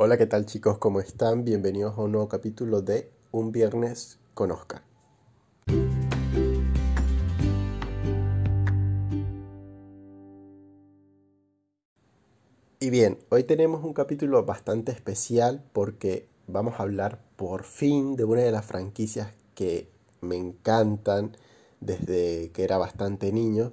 Hola, ¿qué tal chicos? ¿Cómo están? Bienvenidos a un nuevo capítulo de Un Viernes con Oscar. Y bien, hoy tenemos un capítulo bastante especial porque vamos a hablar por fin de una de las franquicias que me encantan desde que era bastante niño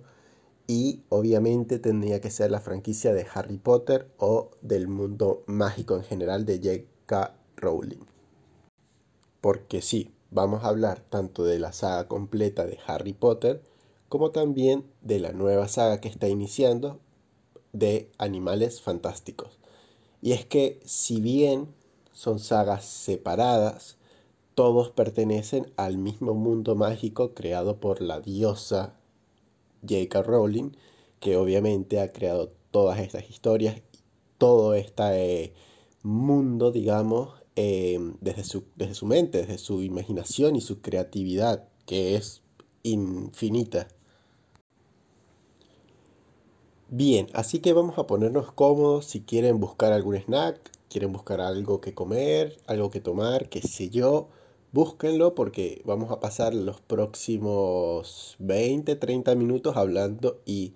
y obviamente tendría que ser la franquicia de Harry Potter o del mundo mágico en general de J.K. Rowling. Porque sí, vamos a hablar tanto de la saga completa de Harry Potter como también de la nueva saga que está iniciando de Animales Fantásticos. Y es que si bien son sagas separadas, todos pertenecen al mismo mundo mágico creado por la diosa J.K. Rowling, que obviamente ha creado todas estas historias, todo este mundo, digamos, eh, desde, su, desde su mente, desde su imaginación y su creatividad, que es infinita. Bien, así que vamos a ponernos cómodos si quieren buscar algún snack, quieren buscar algo que comer, algo que tomar, qué sé yo búsquenlo porque vamos a pasar los próximos 20, 30 minutos hablando y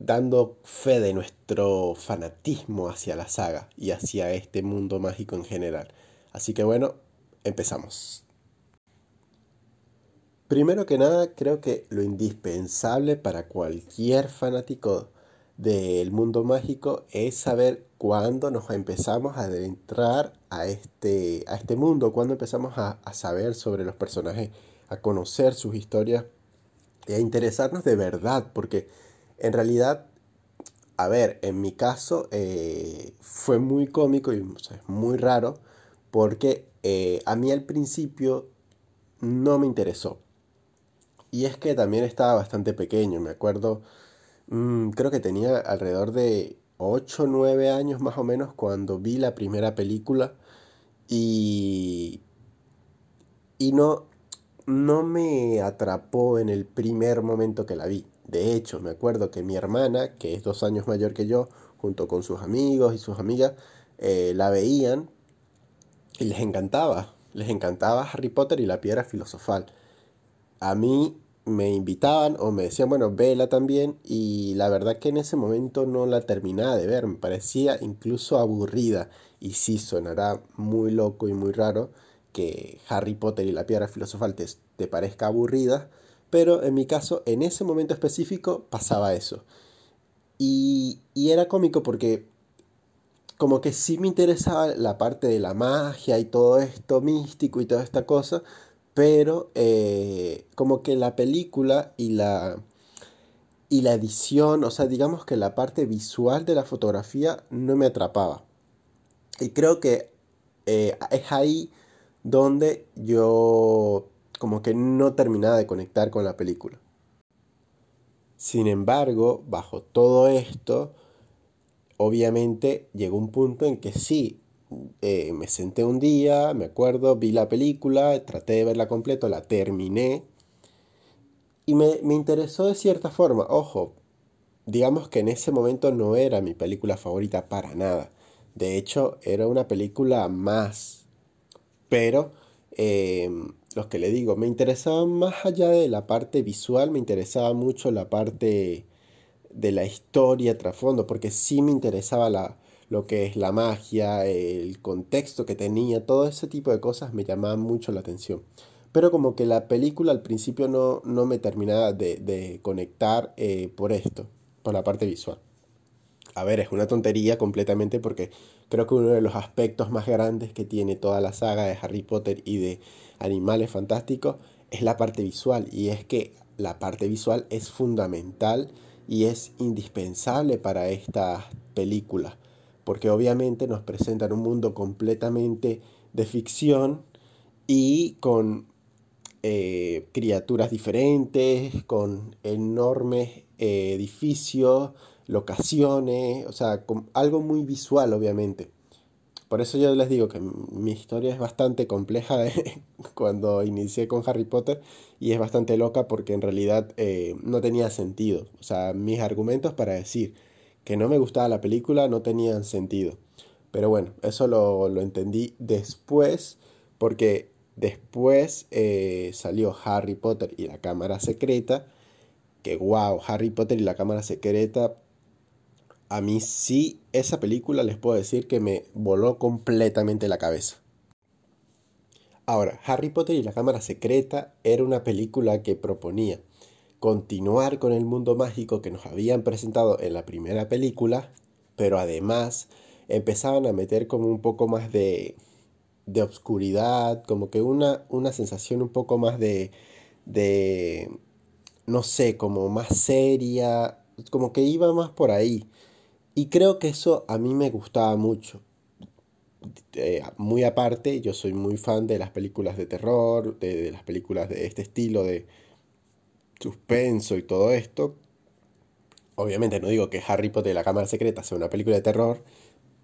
dando fe de nuestro fanatismo hacia la saga y hacia este mundo mágico en general. Así que bueno, empezamos. Primero que nada, creo que lo indispensable para cualquier fanático del mundo mágico es saber cuándo nos empezamos a adentrar a este, a este mundo, cuándo empezamos a, saber sobre los personajes, a conocer sus historias y a interesarnos de verdad, porque en realidad, a ver, en mi caso eh, fue muy cómico y es muy raro, porque eh, a mí al principio no me interesó. Y es que también estaba bastante pequeño, me acuerdo Mm, creo que tenía alrededor de 8 o 9 años más o menos cuando vi la primera película y, y no, no me atrapó en el primer momento que la vi. De hecho, me acuerdo que mi hermana, que es dos años mayor que yo, junto con sus amigos y sus amigas, eh, la veían y les encantaba. Les encantaba Harry Potter y la piedra filosofal. A mí me invitaban o me decían, bueno, vela también y la verdad que en ese momento no la terminaba de ver, me parecía incluso aburrida y sí sonará muy loco y muy raro que Harry Potter y la piedra filosofal te, parezca aburrida, pero en mi caso en ese momento específico pasaba eso. Y, y era cómico porque como que sí me interesaba la parte de la magia y todo esto místico y toda esta cosa, pero eh, como que la película y la, y la edición, o sea, digamos que la parte visual de la fotografía no me atrapaba. Y creo que eh, es ahí donde yo como que no terminaba de conectar con la película. Sin embargo, bajo todo esto, obviamente llegó un punto en que sí, eh, me senté un día, me acuerdo, vi la película, traté de verla completa, la terminé y me, me interesó de cierta forma. Ojo, digamos que en ese momento no era mi película favorita para nada. De hecho, era una película más. Pero, em, los que le digo, me interesaba más allá de la parte visual, me interesaba mucho la parte de la historia trasfondo, porque sí me interesaba la, lo que es la magia, el contexto que tenía, todo ese tipo de cosas me llamaban mucho la atención. Pero como que la película al principio no, no me terminaba de, conectar eh, por esto, por la parte visual. A ver, es una tontería completamente porque creo que uno de los aspectos más grandes que tiene toda la saga de Harry Potter y de Animales Fantásticos es la parte visual. Y es que la parte visual es fundamental y es indispensable para estas películas porque obviamente nos presentan un mundo completamente de ficción y con eh, criaturas diferentes, con enormes eh, edificios, locaciones, o sea, con algo muy visual obviamente. Por eso yo les digo que mi historia es bastante compleja cuando inicié con Harry Potter y es bastante loca porque en realidad eh, no tenía sentido. O sea, mis argumentos para decir que no me gustaba la película no tenían sentido. Pero bueno, eso lo, lo entendí después, porque después eh, salió Harry Potter y la Cámara Secreta, que wow, Harry Potter y la Cámara Secreta, a mí sí, esa película les puedo decir que me voló completamente la cabeza. Ahora, Harry Potter y la Cámara Secreta era una película que proponía continuar con el mundo mágico que nos habían presentado en la primera película, pero además empezaban a meter como un poco más de, de obscuridad, como que una, una sensación un poco más de, de, no sé, como más seria, como que iba más por ahí. Y creo que eso a mí me gustaba mucho. Eh, muy aparte, yo soy muy fan de las películas de terror, de las películas de este estilo de, suspenso y todo esto. Obviamente no digo que Harry Potter y la Cámara Secreta sea una película de terror,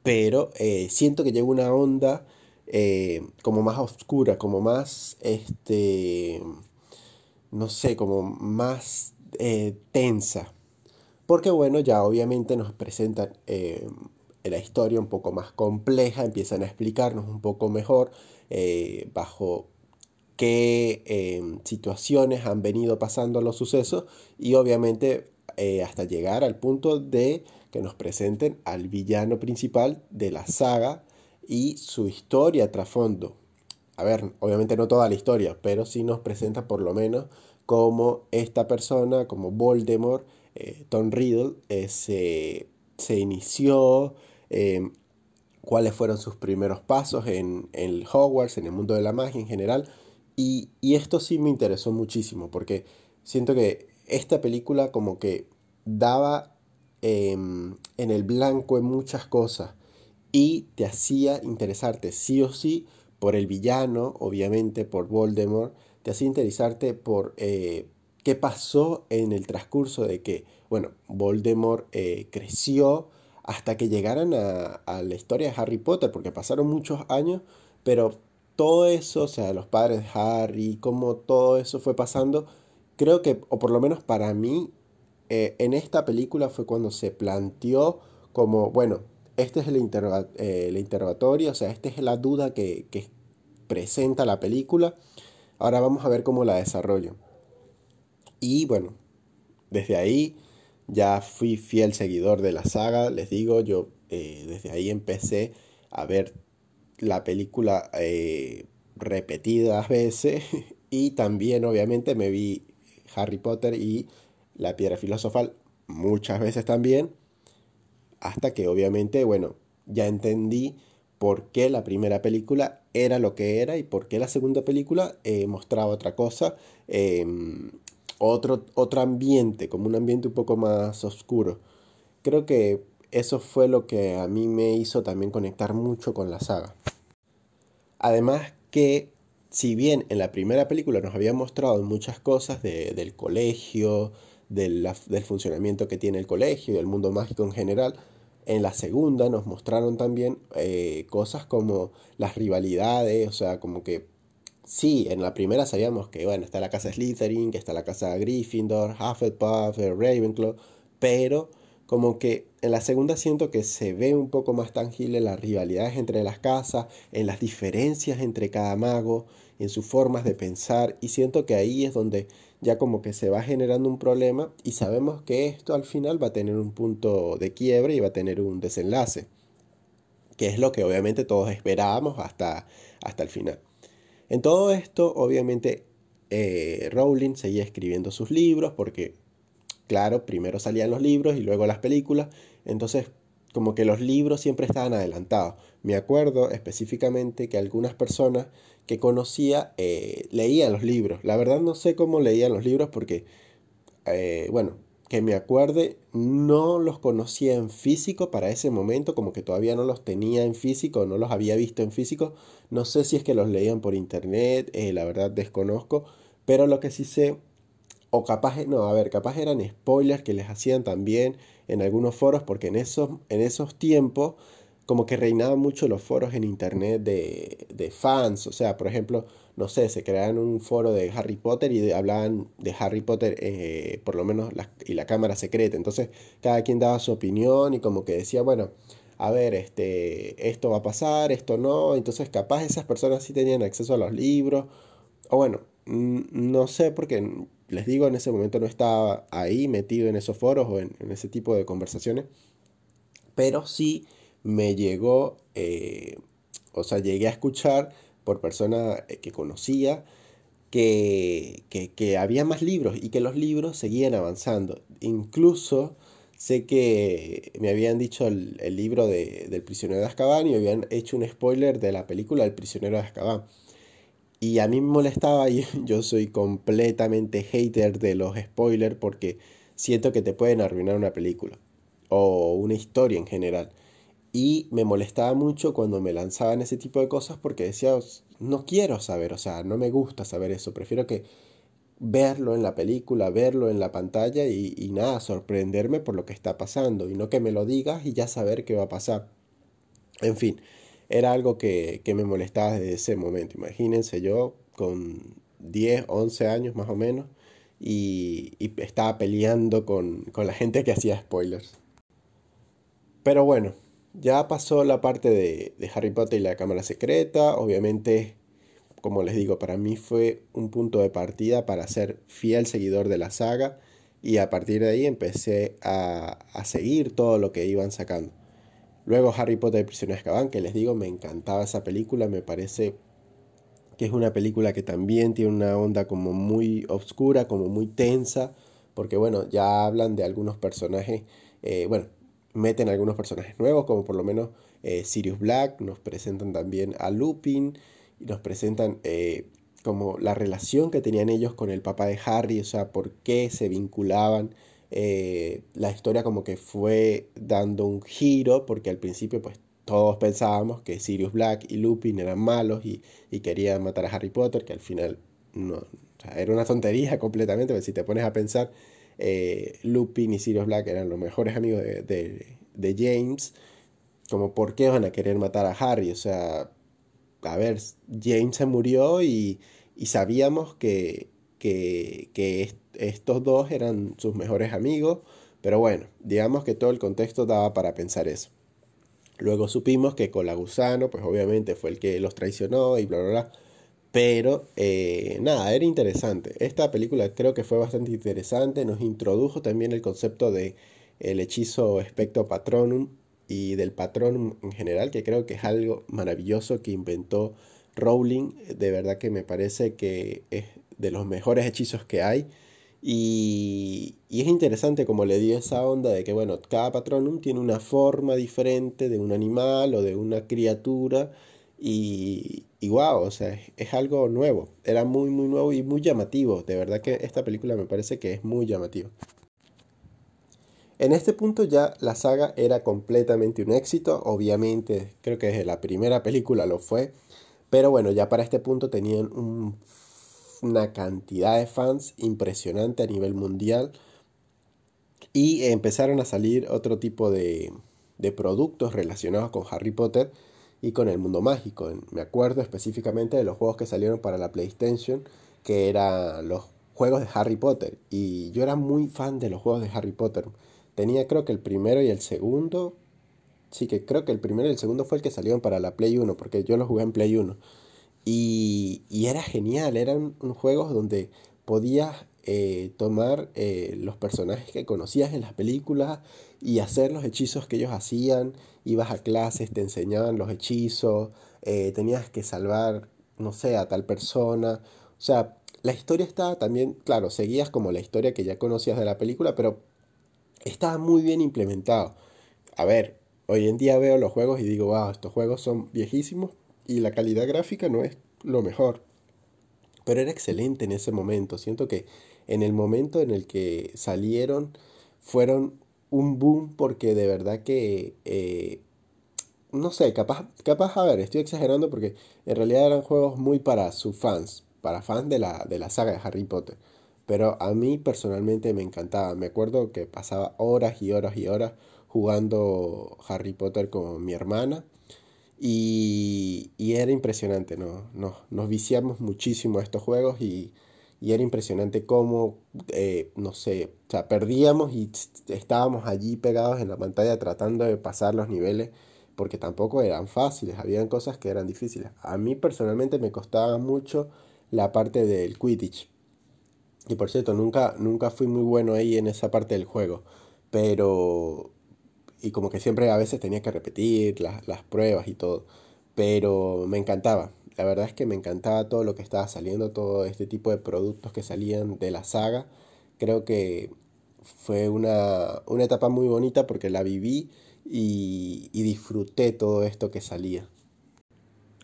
pero eh, siento que llega una onda eh, como más oscura, como más, este, no sé, como más eh, tensa. Porque bueno, ya obviamente nos presentan la historia un poco más compleja, empiezan a explicarnos un poco mejor bajo qué em, situaciones han venido pasando los sucesos y obviamente eh, hasta llegar al punto de que nos presenten al villano principal de la saga y su historia trasfondo. A ver, obviamente no toda la historia, pero sí nos presenta por lo menos cómo esta persona, como Voldemort, eh, Tom Riddle, eh, se, se, inició, em, cuáles fueron sus primeros pasos en, en Hogwarts, en el mundo de la magia en general, y, esto sí me interesó muchísimo porque siento que esta película como que daba em, en el blanco en muchas cosas y te hacía interesarte sí o sí por el villano, obviamente por Voldemort, te hacía interesarte por eh, qué pasó en el transcurso de que, bueno, Voldemort eh, creció hasta que llegaran a, a la historia de Harry Potter, porque pasaron muchos años, pero todo eso, o sea, los padres de Harry, cómo todo eso fue pasando, creo que, o por lo menos para mí, eh, en esta película fue cuando se planteó como, bueno, este es el, eh, interrogatorio, o sea, esta es la duda que, que, presenta la película, ahora vamos a ver cómo la desarrollo. Y bueno, desde ahí ya fui fiel seguidor de la saga, les digo, yo eh, desde ahí empecé a ver la película eh, repetidas veces. Y también obviamente me vi Harry Potter y la piedra filosofal muchas veces también. Hasta que obviamente bueno ya entendí por qué la primera película era lo que era y por qué la segunda película eh, mostraba otra cosa em, otro, otro ambiente como un ambiente un poco más oscuro. Creo que eso fue lo que a mí me hizo también conectar mucho con la saga. Además que, si bien en la primera película nos había mostrado muchas cosas del colegio, del, funcionamiento que tiene el colegio y el mundo mágico en general, en la segunda nos mostraron también eh, cosas como las rivalidades, o sea, como que sí, en la primera sabíamos que, bueno, está la casa Slytherin, que está la casa Gryffindor, Hufflepuff, Ravenclaw, pero como que en la segunda siento que se ve un poco más tangible las rivalidades entre las casas, en las diferencias entre cada mago, en sus formas de pensar y siento que ahí es donde ya como que se va generando un problema y sabemos que esto al final va a tener un punto de quiebre y va a tener un desenlace, que es lo que obviamente todos esperábamos hasta, hasta el final. En todo esto obviamente eh, Rowling seguía escribiendo sus libros porque claro, primero salían los libros y luego las películas, entonces como que los libros siempre estaban adelantados. Me acuerdo específicamente que algunas personas que conocía eh, leían los libros. La verdad no sé cómo leían los libros porque, eh, bueno, que me acuerde, no los conocía en físico para ese momento, como que todavía no los tenía en físico, no los había visto en físico. No sé si es que los leían por internet, eh, la verdad desconozco, pero lo que sí sé o capaz, no, a ver, capaz eran spoilers que les hacían también en algunos foros, porque en esos, en esos tiempos como que reinaban mucho los foros en internet de, de fans, o sea, por ejemplo, no sé, se creaban un foro de Harry Potter y hablaban de Harry Potter, eh, por lo menos, la, y la cámara secreta, entonces cada quien daba su opinión y como que decía, bueno, a ver, este, esto va a pasar, esto no, entonces capaz esas personas sí tenían acceso a los libros, o bueno, no sé porque les digo, en ese momento no estaba ahí metido en esos foros o en, ese tipo de conversaciones, pero sí me llegó, eh, o sea, llegué a escuchar por personas eh, que conocía que, que, había más libros y que los libros seguían avanzando. Incluso sé que me habían dicho el, libro de, del prisionero de Azkaban y habían hecho un spoiler de la película El prisionero de Azkaban. Y a mí me molestaba y yo soy completamente hater de los spoilers porque siento que te pueden arruinar una película o una historia en general. Y me molestaba mucho cuando me lanzaban ese tipo de cosas porque decía, no quiero saber, o sea, no me gusta saber eso, prefiero que verlo en la película, verlo en la pantalla y, y nada, sorprenderme por lo que está pasando y no que me lo digas y ya saber qué va a pasar. En fin, era algo que, me molestaba desde ese momento. Imagínense yo con 10, 11 años más o menos y, estaba peleando con, la gente que hacía spoilers. Pero bueno, ya pasó la parte de, de Harry Potter y la Cámara Secreta. Obviamente, como les digo, para mí fue un punto de partida para ser fiel seguidor de la saga y a partir de ahí empecé a, a seguir todo lo que iban sacando. Luego Harry Potter y Prisionero de que les digo, me encantaba esa película, me parece que es una película que también tiene una onda como muy oscura, como muy tensa, porque bueno, ya hablan de algunos personajes, eh, bueno, meten algunos personajes nuevos, como por lo menos eh, Sirius Black, nos presentan también a Lupin, y nos presentan eh, como la relación que tenían ellos con el papá de Harry, o sea, por qué se vinculaban eh, la historia como que fue dando un giro, porque al principio pues todos pensábamos que Sirius Black y Lupin eran malos y, querían matar a Harry Potter, que al final no, era una tontería completamente, porque si te pones a pensar, eh, Lupin y Sirius Black eran los mejores amigos de, de, James, como por qué van a querer matar a Harry, o sea, a ver, James se murió y, y sabíamos que, que, que estos dos eran sus mejores amigos, pero bueno, digamos que todo el contexto daba para pensar eso. Luego supimos que Colagusano, pues obviamente fue el que los traicionó y bla, bla, bla. Pero eh, nada, era interesante. Esta película creo que fue bastante interesante. Nos introdujo también el concepto de el hechizo Spectro Patronum y del Patronum en general, que creo que es algo maravilloso que inventó Rowling. De verdad que me parece que es de los mejores hechizos que hay. Y, es interesante como le dio esa onda de que, bueno, cada patronum tiene una forma diferente de un animal o de una criatura. Y, y wow, o sea, es, algo nuevo. Era muy, muy nuevo y muy llamativo. De verdad que esta película me parece que es muy llamativa. En este punto ya la saga era completamente un éxito. Obviamente, creo que desde la primera película lo fue. Pero bueno, ya para este punto tenían un una cantidad de fans impresionante a nivel mundial y empezaron a salir otro tipo de, de productos relacionados con Harry Potter y con el mundo mágico. Me acuerdo específicamente de los juegos que salieron para la PlayStation, que eran los juegos de Harry Potter. Y yo era muy fan de los juegos de Harry Potter. Tenía creo que el primero y el segundo. Sí, que creo que el primero y el segundo fue el que salieron para la Play 1, porque yo los jugué en Play 1. Y, era genial, eran juegos donde podías eh, tomar eh, los personajes que conocías en las películas y hacer los hechizos que ellos hacían. Ibas a clases, te enseñaban los hechizos, eh, tenías que salvar, no sé, a tal persona. O sea, la historia estaba también, claro, seguías como la historia que ya conocías de la película, pero estaba muy bien implementado. A ver, hoy en día veo los juegos y digo, wow, estos juegos son viejísimos, y la calidad gráfica no es lo mejor. Pero era excelente en ese momento. Siento que en el momento en el que salieron fueron un boom porque de verdad que... Eh, no sé, capaz, capaz, a ver, estoy exagerando porque en realidad eran juegos muy para sus fans, para fans de la, de la saga de Harry Potter. Pero a mí personalmente me encantaba. Me acuerdo que pasaba horas y horas y horas jugando Harry Potter con mi hermana y, era impresionante, ¿no? Nos, nos, viciamos muchísimo estos juegos y, y era impresionante cómo, eh, no sé, o sea, perdíamos y estábamos allí pegados en la pantalla tratando de pasar los niveles porque tampoco eran fáciles, habían cosas que eran difíciles. A mí personalmente me costaba mucho la parte del Quidditch. Y por cierto, nunca, nunca fui muy bueno ahí en esa parte del juego. Pero... Y como que siempre a veces tenía que repetir las, las pruebas y todo. Pero me encantaba. La verdad es que me encantaba todo lo que estaba saliendo, todo este tipo de productos que salían de la saga. Creo que fue una, una etapa muy bonita porque la viví y, disfruté todo esto que salía.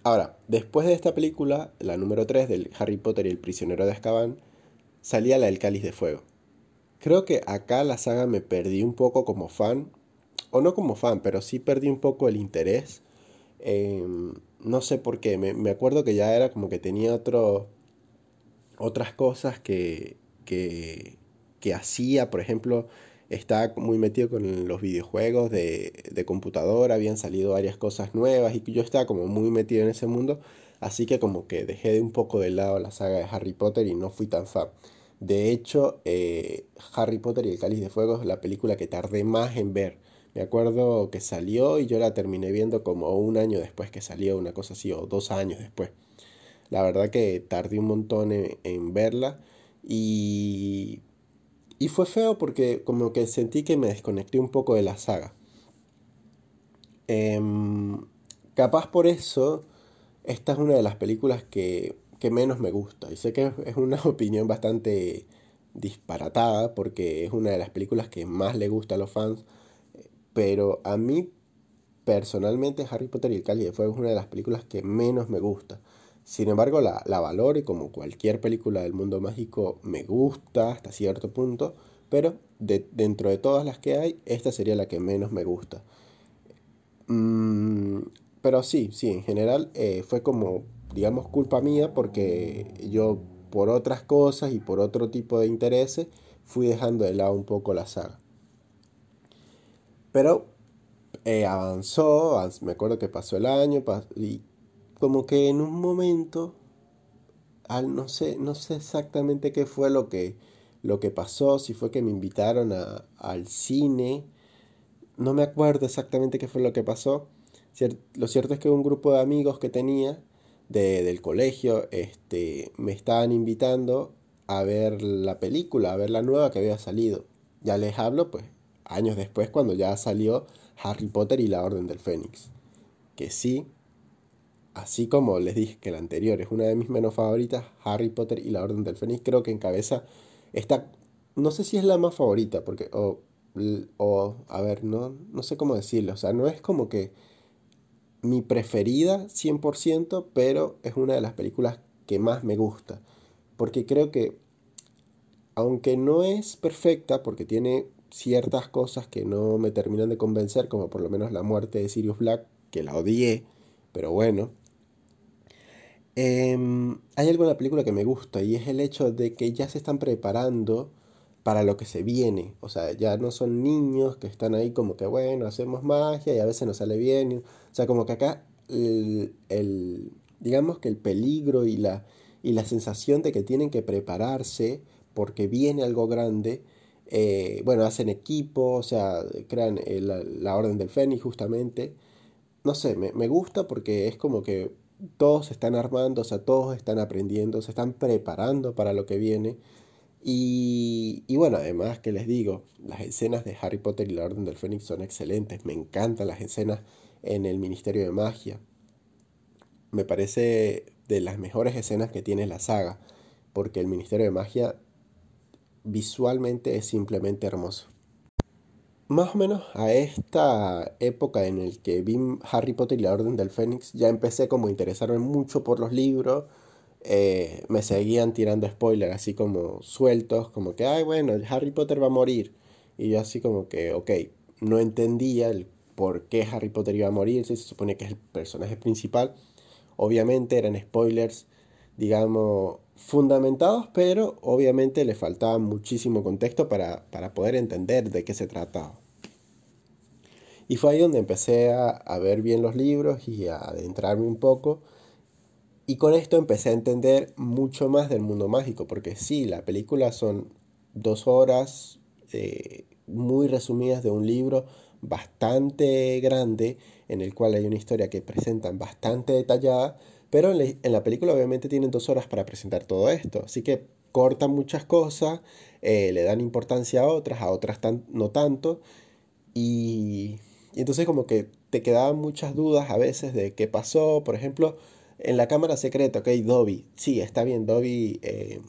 Ahora, después de esta película, la número 3 del Harry Potter y el prisionero de Azkaban, salía la del Cáliz de Fuego. Creo que acá la saga me perdí un poco como fan, o no como fan, pero sí perdí un poco el interés. Em, no sé por qué, me, me, acuerdo que ya era como que tenía otro, otras cosas que, que, que hacía, por ejemplo, está muy metido con los videojuegos de, de computadora, habían salido varias cosas nuevas y yo estaba como muy metido en ese mundo, así que como que dejé de un poco de lado la saga de Harry Potter y no fui tan fan. De hecho, eh, Harry Potter y el Cáliz de Fuego es la película que tardé más en ver. Me acuerdo que salió y yo la terminé viendo como un año después que salió, una cosa así, o dos años después. La verdad que tardé un montón en verla y y fue feo porque como que sentí que me desconecté un poco de la saga. Em, capaz por eso, esta es una de las películas que, que menos me gusta. Y sé que es una opinión bastante disparatada porque es una de las películas que más le gusta a los fans. Pero a mí personalmente Harry Potter y el Cáliz de Fuego es una de las películas que menos me gusta. Sin embargo, la, la valoro y como cualquier película del mundo mágico me gusta hasta cierto punto, pero de, dentro de todas las que hay, esta sería la que menos me gusta. Mm, pero sí, sí, en general eh, fue como, digamos, culpa mía porque yo por otras cosas y por otro tipo de intereses fui dejando de lado un poco la saga. Pero eh, avanzó, me acuerdo que pasó el año y como que en un momento, al, no, sé, no sé exactamente qué fue lo que, lo que pasó, si fue que me invitaron a, al cine, no me acuerdo exactamente qué fue lo que pasó. lo cierto es que un grupo de amigos que tenía de, del colegio este, me estaban invitando a ver la película, a ver la nueva que había salido. Ya les hablo, pues, años después, cuando ya salió Harry Potter y la Orden del Fénix. Que sí, así como les dije que la anterior es una de mis menos favoritas, Harry Potter y la Orden del Fénix creo que encabeza esta, no sé si es la más favorita, porque, o, o a ver, no, no sé cómo decirlo, o sea, no es como que mi preferida 100%, pero es una de las películas que más me gusta, porque creo que, aunque no es perfecta, porque tiene ciertas cosas que no me terminan de convencer, como por lo menos la muerte de Sirius Black, que la odié, pero bueno, Em, hay algo en la película que me gusta y es el hecho de que ya se están preparando para lo que se viene. O sea, ya no son niños que están ahí como que, bueno, hacemos magia y a veces nos sale bien. O sea, como que acá el, digamos que el peligro y la, y la sensación de que tienen que prepararse porque viene algo grande, eh, bueno, hacen equipo, o sea, crean la, Orden del Fénix justamente. No sé, me, me gusta porque es como que todos se están armando, o sea, todos están aprendiendo, se están preparando para lo que viene. Y, y, bueno, además que les digo, las escenas de Harry Potter y la Orden del Fénix son excelentes. Me encantan las escenas en el Ministerio de Magia. Me parece de las mejores escenas que tiene la saga, porque el Ministerio de Magia visualmente es simplemente hermoso. Más o menos a esta época en el que vi Harry Potter y la Orden del Fénix, ya empecé como a interesarme mucho por los libros. Eh, me seguían tirando spoilers así como sueltos, como que, ay, bueno, Harry Potter va a morir. Y yo así como que, ok, no entendía el por qué Harry Potter iba a morir, si se supone que es el personaje principal. Obviamente eran spoilers, digamos, fundamentados, pero obviamente le faltaba muchísimo contexto para, para poder entender de qué se trataba. Y fue ahí donde empecé a, ver bien los libros y a adentrarme un poco. Y con esto empecé a entender mucho más del mundo mágico, porque sí, la película son dos horas eh, muy resumidas de un libro bastante grande, en el cual hay una historia que presentan bastante detallada, pero en la, película obviamente tienen dos horas para presentar todo esto, así que cortan muchas cosas, eh, le dan importancia a otras, a otras no tanto, y, entonces como que te quedaban muchas dudas a veces de qué pasó, por ejemplo, en la cámara secreta, ok, Dobby, sí, está bien, Dobby eh,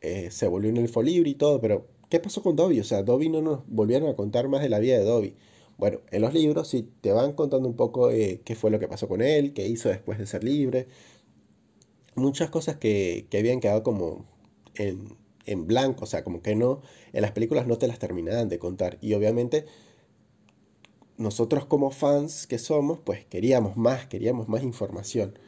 eh, se volvió en el folibro y todo, pero ¿qué pasó con Dobby? O sea, Dobby no nos volvieron a contar más de la vida de Dobby. Bueno, en los libros sí te van contando un poco eh, qué fue lo que pasó con él, qué hizo después de ser libre. Muchas cosas que, que habían quedado como en, en, blanco, o sea, como que no, en las películas no te las terminaban de contar. Y obviamente nosotros como fans que somos, pues queríamos más, queríamos más información.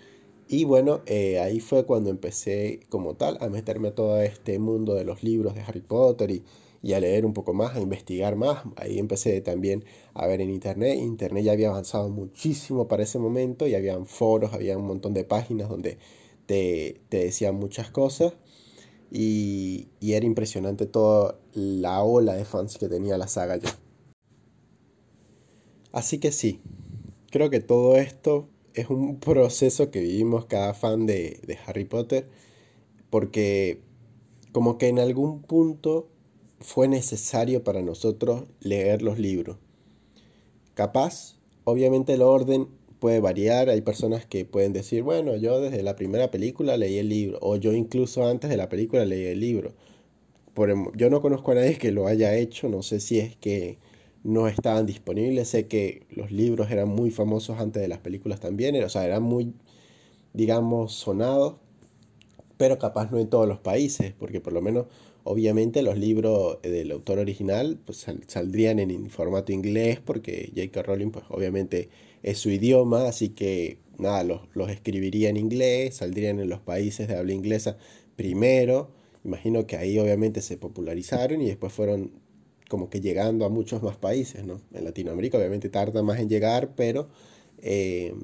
Y bueno, eh, ahí fue cuando empecé como tal a meterme a todo este mundo de los libros de Harry Potter y y a leer un poco más, a investigar más. Ahí empecé también a ver en internet. Internet ya había avanzado muchísimo para ese momento y habían foros, había un montón de páginas donde te, decían muchas cosas. Y, y, era impresionante toda la ola de fans que tenía la saga ya. Así que sí, creo que todo esto es un proceso que vivimos cada fan de, de Harry Potter, porque como que en algún punto fue necesario para nosotros leer los libros. Capaz, obviamente el orden puede variar, hay personas que pueden decir, bueno, yo desde la primera película leí el libro, o yo incluso antes de la película leí el libro. Por, em, yo no conozco a nadie que lo haya hecho, no sé si es que no estaban disponibles, sé que los libros eran muy famosos antes de las películas también, o sea, eran muy, digamos, sonados, pero capaz no en todos los países, porque por lo menos Obviamente los libros del autor original pues, saldrían en formato inglés porque J.K. Rowling pues obviamente es su idioma, así que nada, los, los escribiría en inglés, saldrían en los países de habla inglesa primero. Imagino que ahí obviamente se popularizaron y después fueron como que llegando a muchos más países, ¿no? En Latinoamérica obviamente tarda más en llegar, pero eh,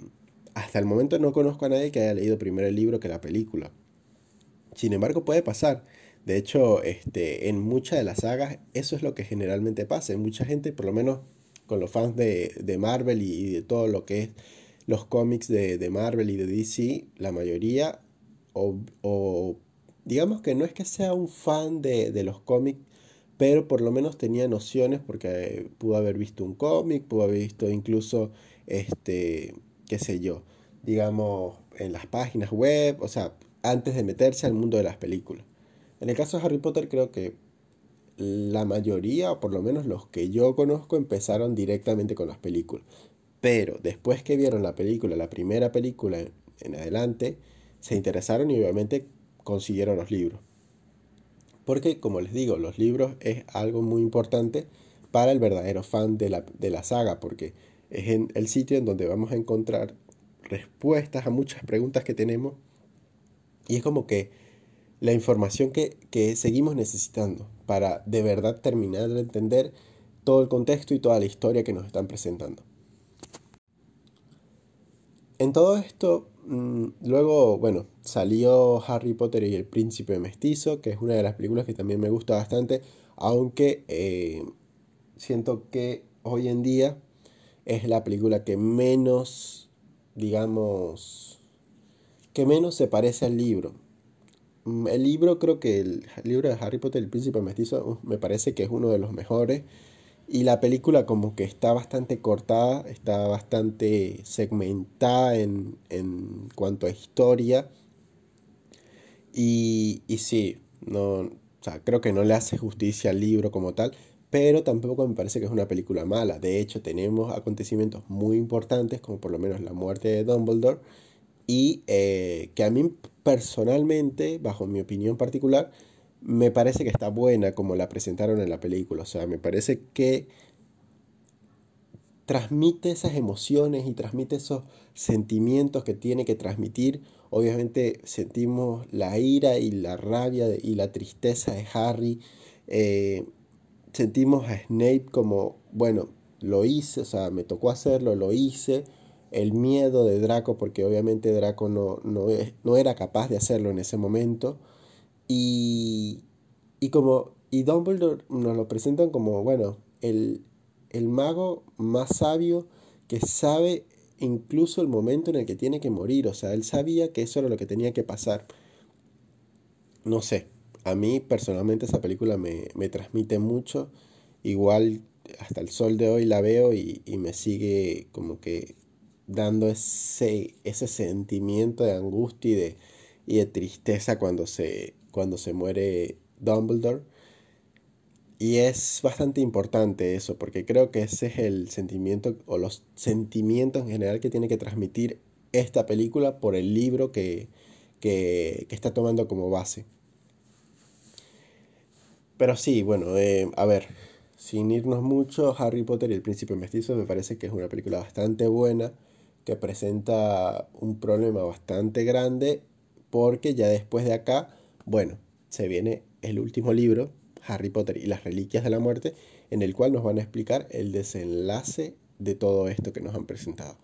hasta el momento no conozco a nadie que haya leído primero el libro que la película. Sin embargo, puede pasar. De hecho, este, en muchas de las sagas eso es lo que generalmente pasa. En mucha gente, por lo menos con los fans de, de Marvel y, de todo lo que es los cómics de, de Marvel y de DC, la mayoría, o, o, digamos que no es que sea un fan de, de los cómics, pero por lo menos tenía nociones porque pudo haber visto un cómic, pudo haber visto incluso, este, qué sé yo, digamos, en las páginas web, o sea, antes de meterse al mundo de las películas. En el caso de Harry Potter creo que la mayoría, o por lo menos los que yo conozco, empezaron directamente con las películas. Pero después que vieron la película, la primera película en adelante, se interesaron y obviamente consiguieron los libros. Porque, como les digo, los libros es algo muy importante para el verdadero fan de la, de la saga, porque es en el sitio en donde vamos a encontrar respuestas a muchas preguntas que tenemos. Y es como que la información que, seguimos necesitando para de verdad terminar de entender todo el contexto y toda la historia que nos están presentando. En todo esto, mm, luego, bueno, salió Harry Potter y el Príncipe Mestizo, que es una de las películas que también me gusta bastante, aunque eh, siento que hoy en día es la película que menos, digamos, que menos se parece al libro. Mm, el libro, creo que el libro de Harry Potter, el príncipe mestizo, me parece que es uno de los mejores. Y la película como que está bastante cortada, está bastante segmentada en, en cuanto a historia. Y, y sí, no, o sea, creo que no le hace justicia al libro como tal, pero tampoco me parece que es una película mala. De hecho, tenemos acontecimientos muy importantes, como por lo menos la muerte de Dumbledore, y eh, que a mí personalmente, bajo mi opinión particular, me parece que está buena como la presentaron en la película. O sea, me parece que transmite esas emociones y transmite esos sentimientos que tiene que transmitir. Obviamente sentimos la ira y la rabia y la tristeza de Harry. Eh, sentimos a Snape como, bueno, lo hice, o sea, me tocó hacerlo, lo hice el miedo de Draco, porque obviamente Draco no, no, no era capaz de hacerlo en ese momento. Y, y como y Dumbledore nos lo presentan como, bueno, el, el mago más sabio que sabe incluso el momento en el que tiene que morir. O sea, él sabía que eso era lo que tenía que pasar. No sé, a mí personalmente esa película me, me transmite mucho. Igual hasta el sol de hoy la veo y, y me sigue como que dando ese, ese sentimiento de angustia y de, y de tristeza cuando se, cuando se muere Dumbledore. Y es bastante importante eso, porque creo que ese es el sentimiento o los sentimientos en general que tiene que transmitir esta película por el libro que, que, está tomando como base. Pero sí, bueno, eh, a ver, sin irnos mucho, Harry Potter y el Príncipe Mestizo me parece que es una película bastante buena, que presenta un problema bastante grande, porque ya después de acá, bueno, se viene el último libro, Harry Potter y las Reliquias de la Muerte, en el cual nos van a explicar el desenlace de todo esto que nos han presentado.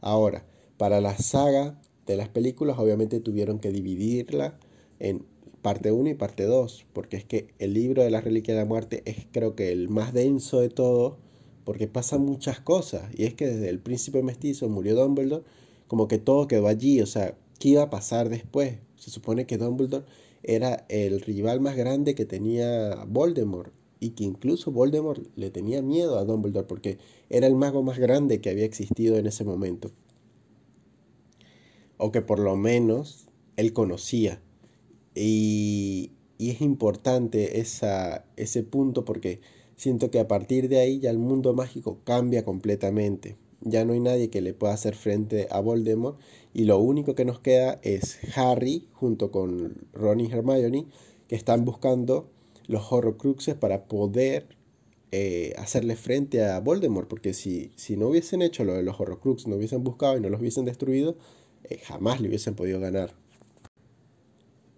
Ahora, para la saga de las películas, obviamente tuvieron que dividirla en parte 1 y parte 2, porque es que el libro de las Reliquias de la Muerte es creo que el más denso de todo, porque pasan muchas cosas, y es que desde el príncipe mestizo murió Dumbledore, como que todo quedó allí, o sea, ¿qué iba a pasar después? Se supone que Dumbledore era el rival más grande que tenía Voldemort y que incluso Voldemort le tenía miedo a Dumbledore porque era el mago más grande que había existido en ese momento. O que por lo menos él conocía. Y, y es importante esa, ese punto porque siento que a partir de ahí ya el mundo mágico cambia completamente. Ya no hay nadie que le pueda hacer frente a Voldemort y lo único que nos queda es Harry junto con Ron y Hermione que están buscando los Horrocruxes para poder eh, hacerle frente a Voldemort, porque si, si no hubiesen hecho lo de los Horrocruxes, no hubiesen buscado y no los hubiesen destruido, eh, jamás le hubiesen podido ganar.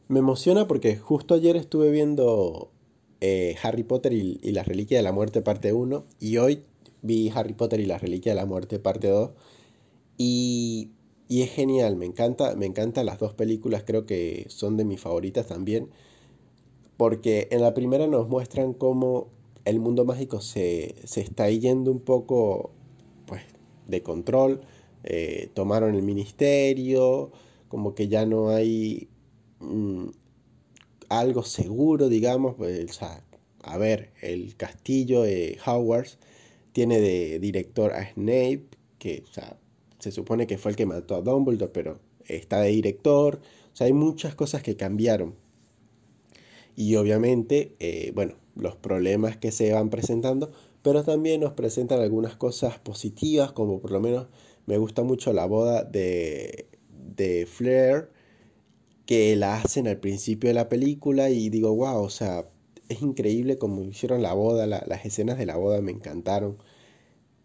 Me emociona porque justo ayer estuve viendo eh, Harry Potter y, la Reliquia de la Muerte parte 1 y hoy vi Harry Potter y la Reliquia de la Muerte parte 2 y y es genial, me encanta, me encantan las dos películas, creo que son de mis favoritas también, porque en la primera nos muestran cómo el mundo mágico se, está yendo un poco pues, de control, eh, tomaron el ministerio, como que ya no hay mm, algo seguro, digamos, pues, a ver, el castillo de Hogwarts tiene de director a Snape, que, o sea, se supone que fue el que mató a Dumbledore, pero está de director. O sea, hay muchas cosas que cambiaron. Y obviamente, eh, bueno, los problemas que se van presentando, pero también nos presentan algunas cosas positivas, como por lo menos me gusta mucho la boda de, de Flair, que la hacen al principio de la película y digo, wow, o sea, es increíble como hicieron la boda, las escenas de la boda me encantaron.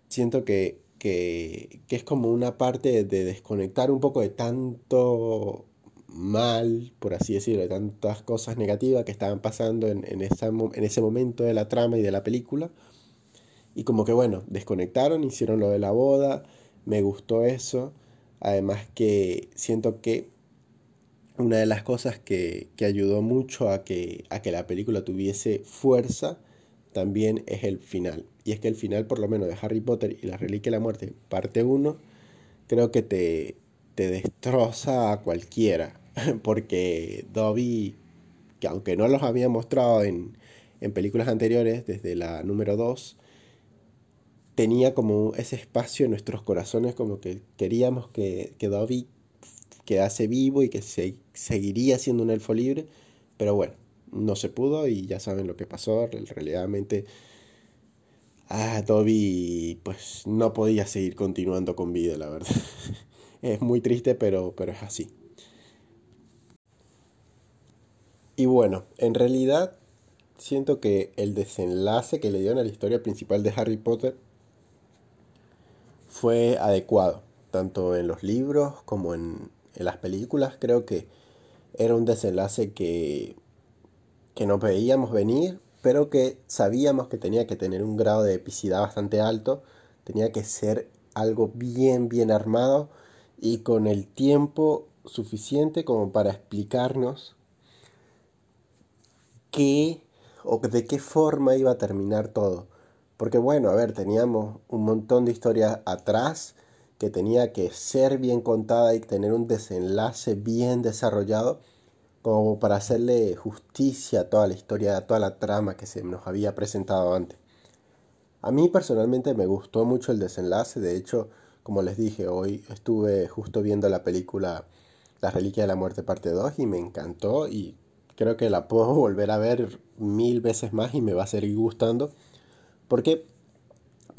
Siento que que, es como una parte de desconectar un poco de tanto mal, por así decirlo, de tantas cosas negativas que estaban pasando en, en, en ese momento de la trama y de la película. Y como que bueno, desconectaron, hicieron lo de la boda, me gustó eso. Además que siento que una de las cosas que, que ayudó mucho a que, a que la película tuviese fuerza también es el final. Y es que el final, por lo menos, de Harry Potter y la Reliquia de la Muerte, parte 1, creo que te, te destroza a cualquiera. Porque Dobby, que aunque no los había mostrado en, en películas anteriores, desde la número 2, tenía como ese espacio en nuestros corazones, como que queríamos que, que Dobby quedase vivo y que se, seguiría siendo un elfo libre. Pero bueno, no se pudo y ya saben lo que pasó. Realmente, ah, Dobby pues no podía seguir continuando con vida, la verdad. es muy triste, pero, pero es así. Y bueno, en realidad siento que el desenlace que le dieron a la historia principal de Harry Potter fue adecuado, tanto en los libros como en, en las películas. Creo que era un desenlace que que no veíamos venir, pero que sabíamos que tenía que tener un grado de epicidad bastante alto, tenía que ser algo bien, bien armado y con el tiempo suficiente como para explicarnos qué o de qué forma iba a terminar todo. Porque bueno, a ver, teníamos un montón de historias atrás que tenía que ser bien contada y tener un desenlace bien desarrollado como para hacerle justicia a toda la historia, a toda la trama que se nos había presentado antes. A mí personalmente me gustó mucho el desenlace, de hecho, como les dije, hoy estuve justo viendo la película La Reliquia de la Muerte parte 2 y me encantó y creo que la puedo volver a ver mil veces más y me va a seguir gustando porque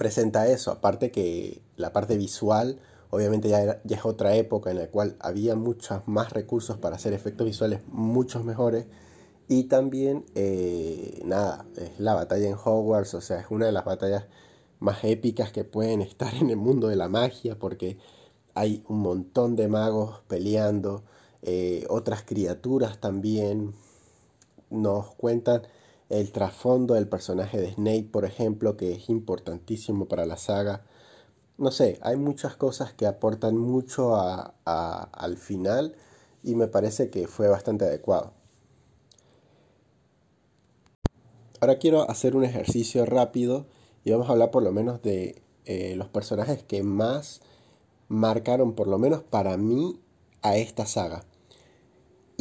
presenta eso, aparte que la parte visual Obviamente ya, es otra época en la cual había muchos más recursos para hacer efectos visuales muchos mejores. Y también, eh, nada, es la batalla en Hogwarts, o sea, es una de las batallas más épicas que pueden estar en el mundo de la magia, porque hay un montón de magos peleando, eh, otras criaturas también. Nos cuentan el trasfondo del personaje de Snape, por ejemplo, que es importantísimo para la saga no sé, hay muchas cosas que aportan mucho al final y me parece que fue bastante adecuado. Ahora quiero hacer un ejercicio rápido y vamos a hablar por lo menos de eh, los personajes que más marcaron, por lo menos para mí, a esta saga.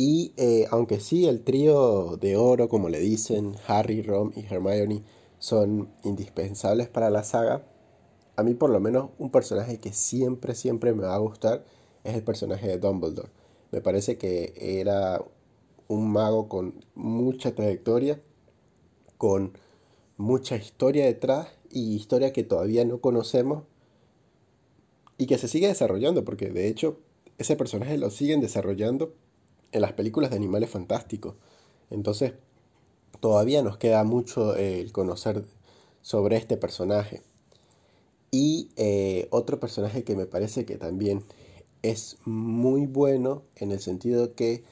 Y eh, aunque sí, el trío de oro, como le dicen, Harry, Ron y Hermione, son indispensables para la saga, a mí por lo menos un personaje que siempre, siempre me va a gustar es el personaje de Dumbledore. Me parece que era un mago con mucha trayectoria, con mucha historia detrás y historia que todavía no conocemos y que se sigue desarrollando, porque de hecho ese personaje lo siguen desarrollando en las películas de animales fantásticos. Entonces todavía nos queda mucho el conocer sobre este personaje. Y eh, otro personaje que me parece que también es muy bueno en el sentido que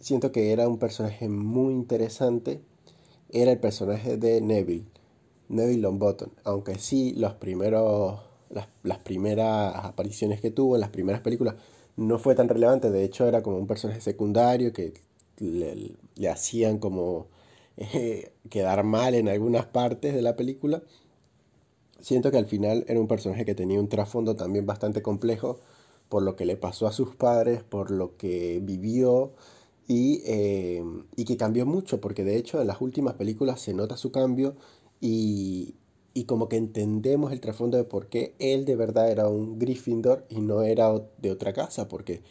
siento que era un personaje muy interesante, era el personaje de Neville, Neville Longbottom, aunque sí los primeros, las, primeras apariciones que tuvo en las primeras películas no fue tan relevante, de hecho era como un personaje secundario que le, hacían como eh, quedar mal en algunas partes de la película. Siento que al final era un personaje que tenía un trasfondo también bastante complejo por lo que le pasó a sus padres, por lo que vivió y, eh, y que cambió mucho, porque de hecho en las últimas películas se nota su cambio y, y como que entendemos el trasfondo de por qué él de verdad era un Gryffindor y no era de otra casa, porque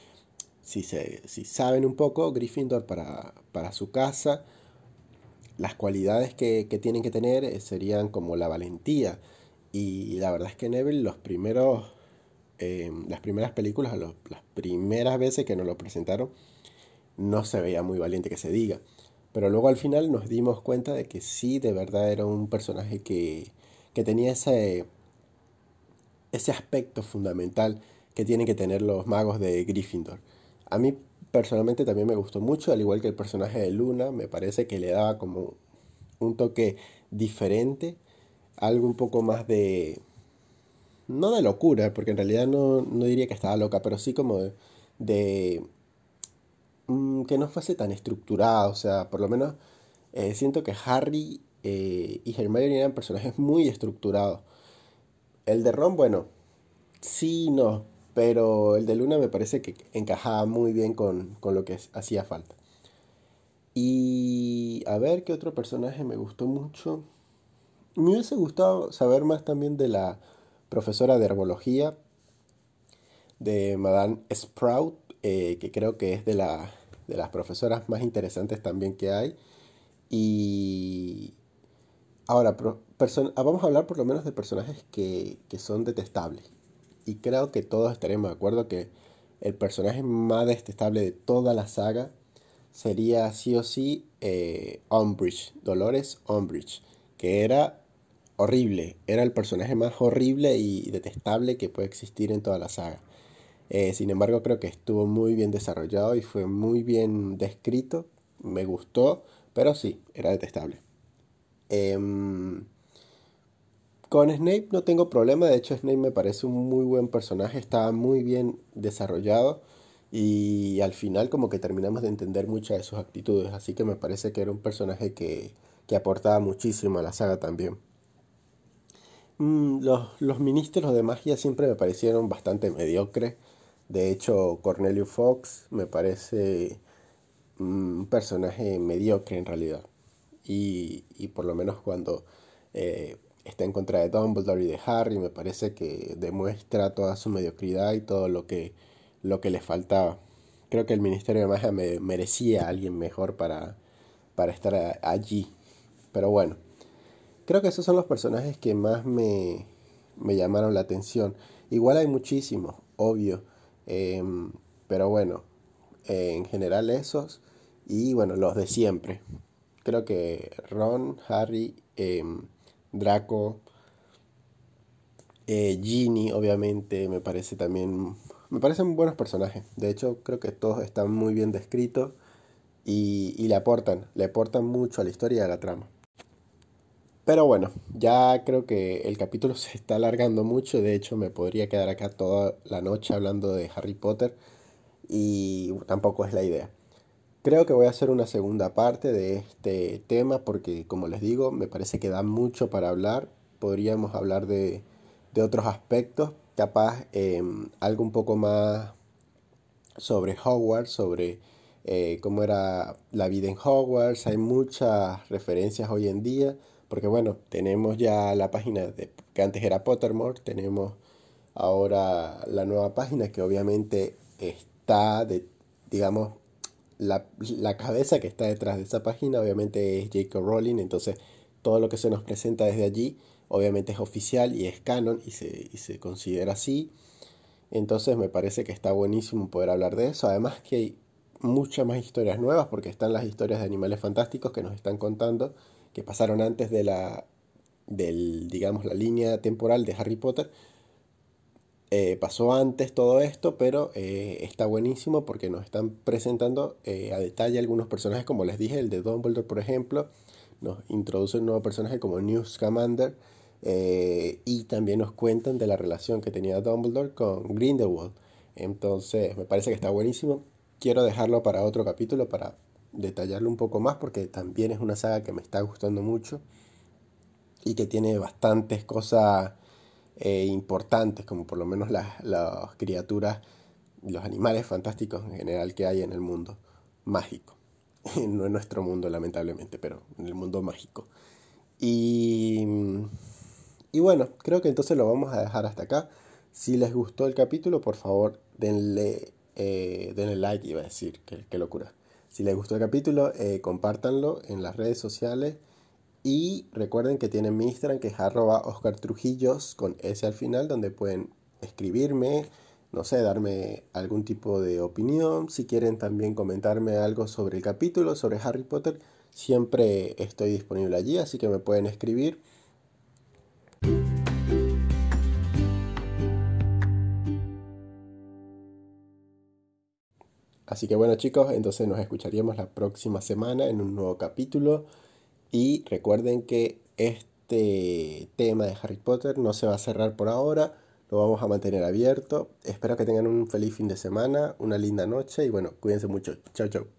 si, se, si saben un poco, Gryffindor para, para su casa, las cualidades que, que tienen que tener eh, serían como la valentía, y la verdad es que Neville, los primeros, eh, las primeras películas, las primeras veces que nos lo presentaron, no se veía muy valiente que se diga. Pero luego al final nos dimos cuenta de que sí, de verdad era un personaje que, que tenía ese, ese aspecto fundamental que tienen que tener los magos de Gryffindor. A mí personalmente también me gustó mucho, al igual que el personaje de Luna, me parece que le daba como un toque diferente algo un poco más de... No de locura, porque en realidad no, diría que estaba loca, pero sí como de... Mm, que no fuese tan estructurado, o sea, por lo menos eh, siento que Harry eh, y Hermione eran personajes muy estructurados. El de Ron, bueno, sí, no, pero el de Luna me parece que encajaba muy bien con, con lo que hacía falta. Y a ver qué otro personaje me gustó mucho. Me hubiese gustado saber más también de la profesora de herbología, de Madame Sprout, eh, que creo que es de, la, de las profesoras más interesantes también que hay. Y ahora, ah, vamos a hablar por lo menos de personajes que, son detestables. Y creo que todos estaremos de acuerdo que el personaje más detestable de toda la saga sería sí o sí eh, Umbridge, Dolores Umbridge, que era horrible. Era el personaje más horrible y detestable que puede existir en toda la saga. Eh, sin embargo, creo que estuvo muy bien desarrollado y fue muy bien descrito. Me gustó, pero sí, era detestable. Em, con Snape no tengo problema, de hecho Snape me parece un muy buen personaje, estaba muy bien desarrollado y al final como que terminamos de entender muchas de sus actitudes, así que me parece que era un personaje que, que aportaba muchísimo a la saga también. Mm, los, los ministros de magia siempre me parecieron bastante mediocres, de hecho Cornelio Fox me parece mm, un personaje mediocre en realidad y, y por lo menos cuando... Eh, está en contra de Dumbledore y de Harry, me parece que demuestra toda su mediocridad y todo lo que, lo que le faltaba. Creo que el Ministerio de Magia me, merecía a alguien mejor para, para estar allí. Pero bueno, creo que esos son los personajes que más me, me llamaron la atención. Igual hay muchísimos, obvio. Em, pero bueno, en general esos. Y bueno, los de siempre. Creo que Ron, Harry, em, Draco, eh, Ginny, obviamente, me parece también. Me parecen buenos personajes. De hecho, creo que todos están muy bien descritos y, y le aportan, le aportan mucho a la historia y a la trama. Pero bueno, ya creo que el capítulo se está alargando mucho. De hecho, me podría quedar acá toda la noche hablando de Harry Potter. Y tampoco es la idea. Creo que voy a hacer una segunda parte de este tema porque, como les digo, me parece que da mucho para hablar. Podríamos hablar de, otros aspectos, capaz em, algo un poco más sobre Hogwarts, sobre eh, cómo era la vida en Hogwarts. Hay muchas referencias hoy en día, porque bueno, tenemos ya la página que antes era Pottermore, tenemos ahora la nueva página que obviamente está, de, digamos, la, cabeza que está detrás de esa página obviamente es Jacob Rowling, entonces todo lo que se nos presenta desde allí obviamente es oficial y es canon y se, y se considera así. Entonces me parece que está buenísimo poder hablar de eso. Además que hay muchas más historias nuevas porque están las historias de animales fantásticos que nos están contando que pasaron antes de la del digamos la línea temporal de Harry Potter eh, pasó antes todo esto, pero eh, está buenísimo porque nos están presentando eh, a detalle algunos personajes, como les dije, el de Dumbledore, por ejemplo, nos introduce un nuevo personaje como Newt Scamander y también nos cuentan de la relación que tenía Dumbledore con Grindelwald. Entonces, me parece que está buenísimo. Quiero dejarlo para otro capítulo para detallarlo un poco más porque también es una saga que me está gustando mucho y que tiene bastantes cosas eh, importantes, como por lo menos las, las criaturas, los animales fantásticos en general que hay en el mundo mágico. no en nuestro mundo, lamentablemente, pero en el mundo mágico. Y, y bueno, creo que entonces lo vamos a dejar hasta acá. Si les gustó el capítulo, por favor, denle, eh, denle like, iba a decir, qué, locura. Si les gustó el capítulo, eh, compártanlo en las redes sociales y recuerden que tienen mi Instagram que es arroba Oscar Trujillos con S al final, donde pueden escribirme, no sé, darme algún tipo de opinión. Si quieren también comentarme algo sobre el capítulo, sobre Harry Potter, siempre estoy disponible allí, así que me pueden escribir. Así que bueno chicos, entonces nos escucharíamos la próxima semana en un nuevo capítulo. Y recuerden que este tema de Harry Potter no se va a cerrar por ahora, lo vamos a mantener abierto. Espero que tengan un feliz fin de semana, una linda noche y bueno, cuídense mucho. Chao, chao.